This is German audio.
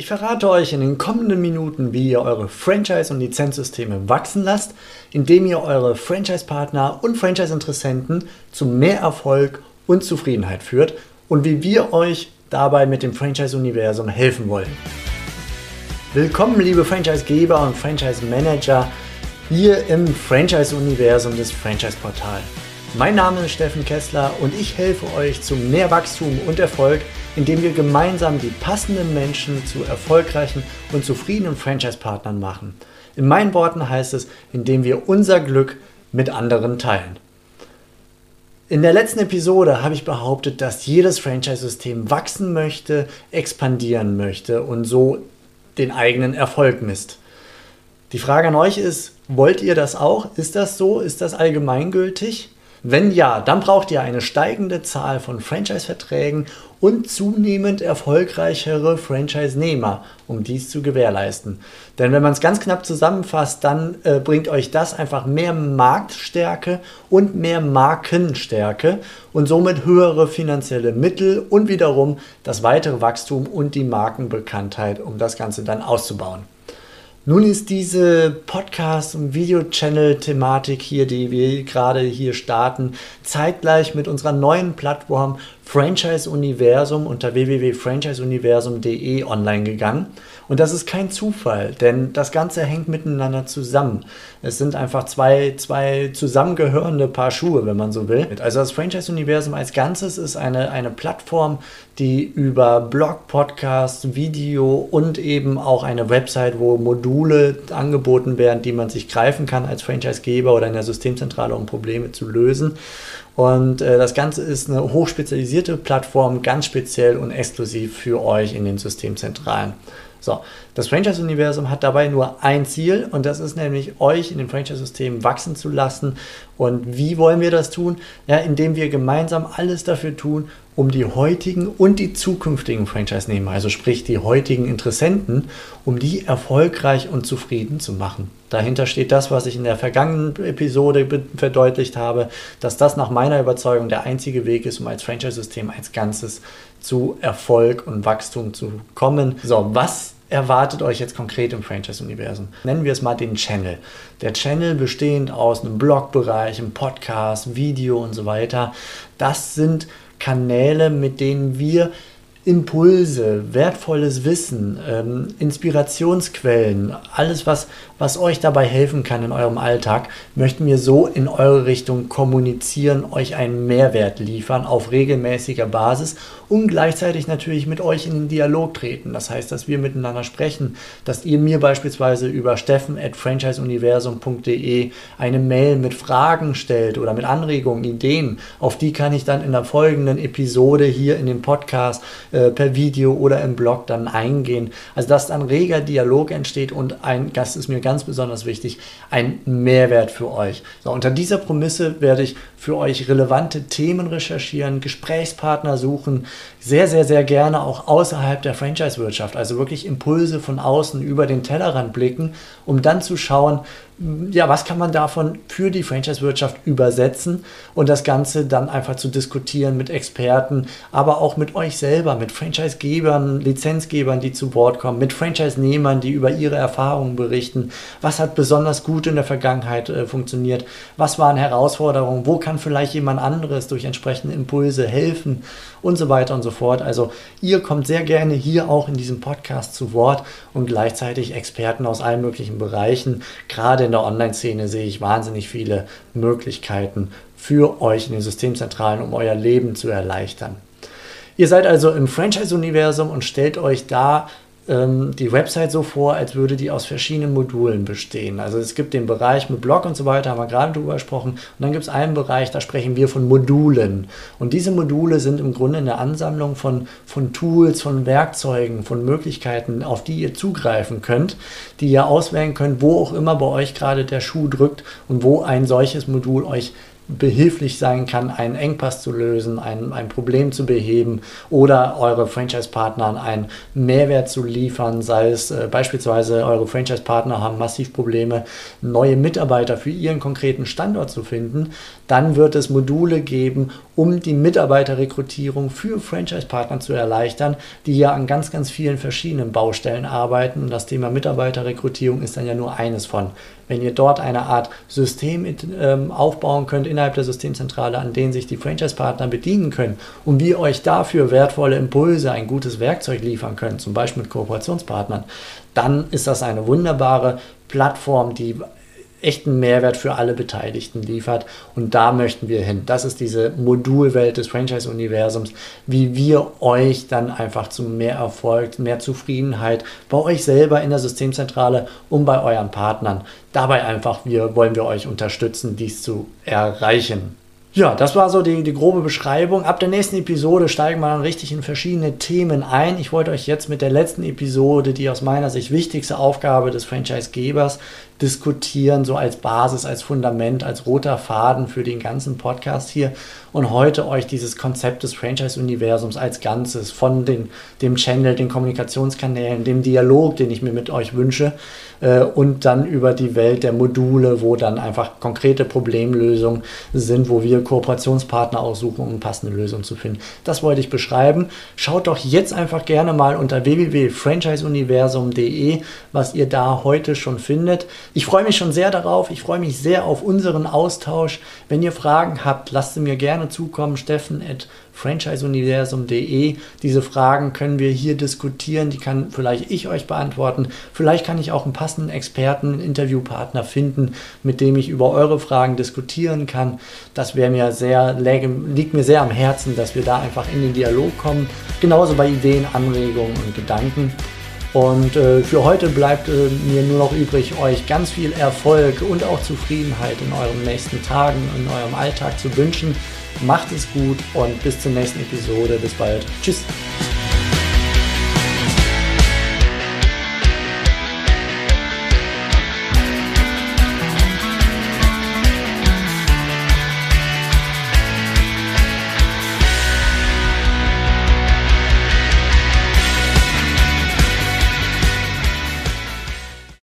Ich verrate euch in den kommenden Minuten, wie ihr eure Franchise- und Lizenzsysteme wachsen lasst, indem ihr eure Franchise-Partner und Franchise-Interessenten zu mehr Erfolg und Zufriedenheit führt und wie wir euch dabei mit dem Franchise-Universum helfen wollen. Willkommen, liebe Franchise-Geber und Franchise-Manager, hier im Franchise-Universum des Franchise-Portal. Mein Name ist Steffen Kessler und ich helfe euch zu mehr Wachstum und Erfolg indem wir gemeinsam die passenden Menschen zu erfolgreichen und zufriedenen Franchise-Partnern machen. In meinen Worten heißt es, indem wir unser Glück mit anderen teilen. In der letzten Episode habe ich behauptet, dass jedes Franchise-System wachsen möchte, expandieren möchte und so den eigenen Erfolg misst. Die Frage an euch ist, wollt ihr das auch? Ist das so? Ist das allgemeingültig? Wenn ja, dann braucht ihr eine steigende Zahl von Franchise-Verträgen und zunehmend erfolgreichere Franchise-Nehmer, um dies zu gewährleisten. Denn wenn man es ganz knapp zusammenfasst, dann äh, bringt euch das einfach mehr Marktstärke und mehr Markenstärke und somit höhere finanzielle Mittel und wiederum das weitere Wachstum und die Markenbekanntheit, um das Ganze dann auszubauen. Nun ist diese Podcast- und Video-Channel-Thematik hier, die wir gerade hier starten, zeitgleich mit unserer neuen Plattform Franchise Universum unter www.franchiseuniversum.de online gegangen. Und das ist kein Zufall, denn das Ganze hängt miteinander zusammen. Es sind einfach zwei, zwei zusammengehörende Paar Schuhe, wenn man so will. Also das Franchise Universum als Ganzes ist eine, eine Plattform, die über Blog, Podcast, Video und eben auch eine Website, wo Module angeboten werden, die man sich greifen kann als Franchisegeber oder in der Systemzentrale, um Probleme zu lösen. Und äh, das Ganze ist eine hochspezialisierte Plattform, ganz speziell und exklusiv für euch in den Systemzentralen. So, das Franchise-Universum hat dabei nur ein Ziel und das ist nämlich, euch in dem Franchise-System wachsen zu lassen. Und wie wollen wir das tun? Ja, indem wir gemeinsam alles dafür tun, um die heutigen und die zukünftigen Franchise-Nehmer, also sprich die heutigen Interessenten, um die erfolgreich und zufrieden zu machen. Dahinter steht das, was ich in der vergangenen Episode verdeutlicht habe, dass das nach meiner Überzeugung der einzige Weg ist, um als Franchise-System als Ganzes zu Erfolg und Wachstum zu kommen. So, was erwartet euch jetzt konkret im Franchise-Universum? Nennen wir es mal den Channel. Der Channel bestehend aus einem Blogbereich, einem Podcast, Video und so weiter. Das sind Kanäle, mit denen wir Impulse, wertvolles Wissen, ähm, Inspirationsquellen, alles, was, was euch dabei helfen kann in eurem Alltag, möchten wir so in eure Richtung kommunizieren, euch einen Mehrwert liefern auf regelmäßiger Basis und gleichzeitig natürlich mit euch in den Dialog treten. Das heißt, dass wir miteinander sprechen, dass ihr mir beispielsweise über steffen at franchiseuniversum.de eine Mail mit Fragen stellt oder mit Anregungen, Ideen. Auf die kann ich dann in der folgenden Episode hier in dem Podcast äh, äh, per Video oder im Blog dann eingehen. Also dass dann reger Dialog entsteht und ein, das ist mir ganz besonders wichtig, ein Mehrwert für euch. So, unter dieser Prämisse werde ich für euch relevante Themen recherchieren, Gesprächspartner suchen, sehr, sehr, sehr gerne auch außerhalb der Franchise-Wirtschaft, also wirklich Impulse von außen über den Tellerrand blicken, um dann zu schauen, ja, was kann man davon für die Franchise-Wirtschaft übersetzen und das Ganze dann einfach zu diskutieren mit Experten, aber auch mit euch selber, mit Franchise-Gebern, Lizenzgebern, die zu Wort kommen, mit Franchise-Nehmern, die über ihre Erfahrungen berichten. Was hat besonders gut in der Vergangenheit äh, funktioniert? Was waren Herausforderungen? Wo kann vielleicht jemand anderes durch entsprechende Impulse helfen? Und so weiter und so fort. Also ihr kommt sehr gerne hier auch in diesem Podcast zu Wort und gleichzeitig Experten aus allen möglichen Bereichen, gerade in der Online-Szene sehe ich wahnsinnig viele Möglichkeiten für euch in den Systemzentralen, um euer Leben zu erleichtern. Ihr seid also im Franchise-Universum und stellt euch da ähm, die Website so vor, als würde die aus verschiedenen Modulen bestehen. Also es gibt den Bereich mit Blog und so weiter, haben wir gerade drüber gesprochen. Und dann gibt es einen Bereich, da sprechen wir von Modulen. Und diese Module sind im Grunde eine Ansammlung von, von Tools, von Werkzeugen, von Möglichkeiten, auf die ihr zugreifen könnt, die ihr auswählen könnt, wo auch immer bei euch gerade der Schuh drückt und wo ein solches Modul euch behilflich sein kann, einen Engpass zu lösen, ein, ein Problem zu beheben oder eure Franchise-Partnern einen Mehrwert zu liefern, sei es äh, beispielsweise eure Franchise-Partner haben massiv Probleme, neue Mitarbeiter für ihren konkreten Standort zu finden, dann wird es Module geben, um die Mitarbeiterrekrutierung für Franchise-Partner zu erleichtern, die ja an ganz, ganz vielen verschiedenen Baustellen arbeiten. Und das Thema Mitarbeiterrekrutierung ist dann ja nur eines von. Wenn ihr dort eine Art System ähm, aufbauen könnt innerhalb der Systemzentrale, an denen sich die Franchise-Partner bedienen können und wir euch dafür wertvolle Impulse, ein gutes Werkzeug liefern können, zum Beispiel mit Kooperationspartnern, dann ist das eine wunderbare Plattform, die echten Mehrwert für alle Beteiligten liefert. Und da möchten wir hin. Das ist diese Modulwelt des Franchise-Universums, wie wir euch dann einfach zu mehr Erfolg, mehr Zufriedenheit bei euch selber in der Systemzentrale und bei euren Partnern. Dabei einfach wir, wollen wir euch unterstützen, dies zu erreichen. Ja, das war so die, die grobe Beschreibung. Ab der nächsten Episode steigen wir dann richtig in verschiedene Themen ein. Ich wollte euch jetzt mit der letzten Episode, die aus meiner Sicht wichtigste Aufgabe des Franchise-Gebers diskutieren, so als Basis, als Fundament, als roter Faden für den ganzen Podcast hier und heute euch dieses Konzept des Franchise-Universums als Ganzes von den, dem Channel, den Kommunikationskanälen, dem Dialog, den ich mir mit euch wünsche äh, und dann über die Welt der Module, wo dann einfach konkrete Problemlösungen sind, wo wir Kooperationspartner aussuchen, um passende Lösungen zu finden. Das wollte ich beschreiben. Schaut doch jetzt einfach gerne mal unter www.franchiseuniversum.de, was ihr da heute schon findet. Ich freue mich schon sehr darauf. Ich freue mich sehr auf unseren Austausch. Wenn ihr Fragen habt, lasst sie mir gerne zukommen. Steffen at franchiseuniversum.de. Diese Fragen können wir hier diskutieren. Die kann vielleicht ich euch beantworten. Vielleicht kann ich auch einen passenden Experten, einen Interviewpartner finden, mit dem ich über eure Fragen diskutieren kann. Das wäre mir sehr, liegt mir sehr am Herzen, dass wir da einfach in den Dialog kommen. Genauso bei Ideen, Anregungen und Gedanken. Und äh, für heute bleibt äh, mir nur noch übrig, euch ganz viel Erfolg und auch Zufriedenheit in euren nächsten Tagen, in eurem Alltag zu wünschen. Macht es gut und bis zur nächsten Episode. Bis bald. Tschüss.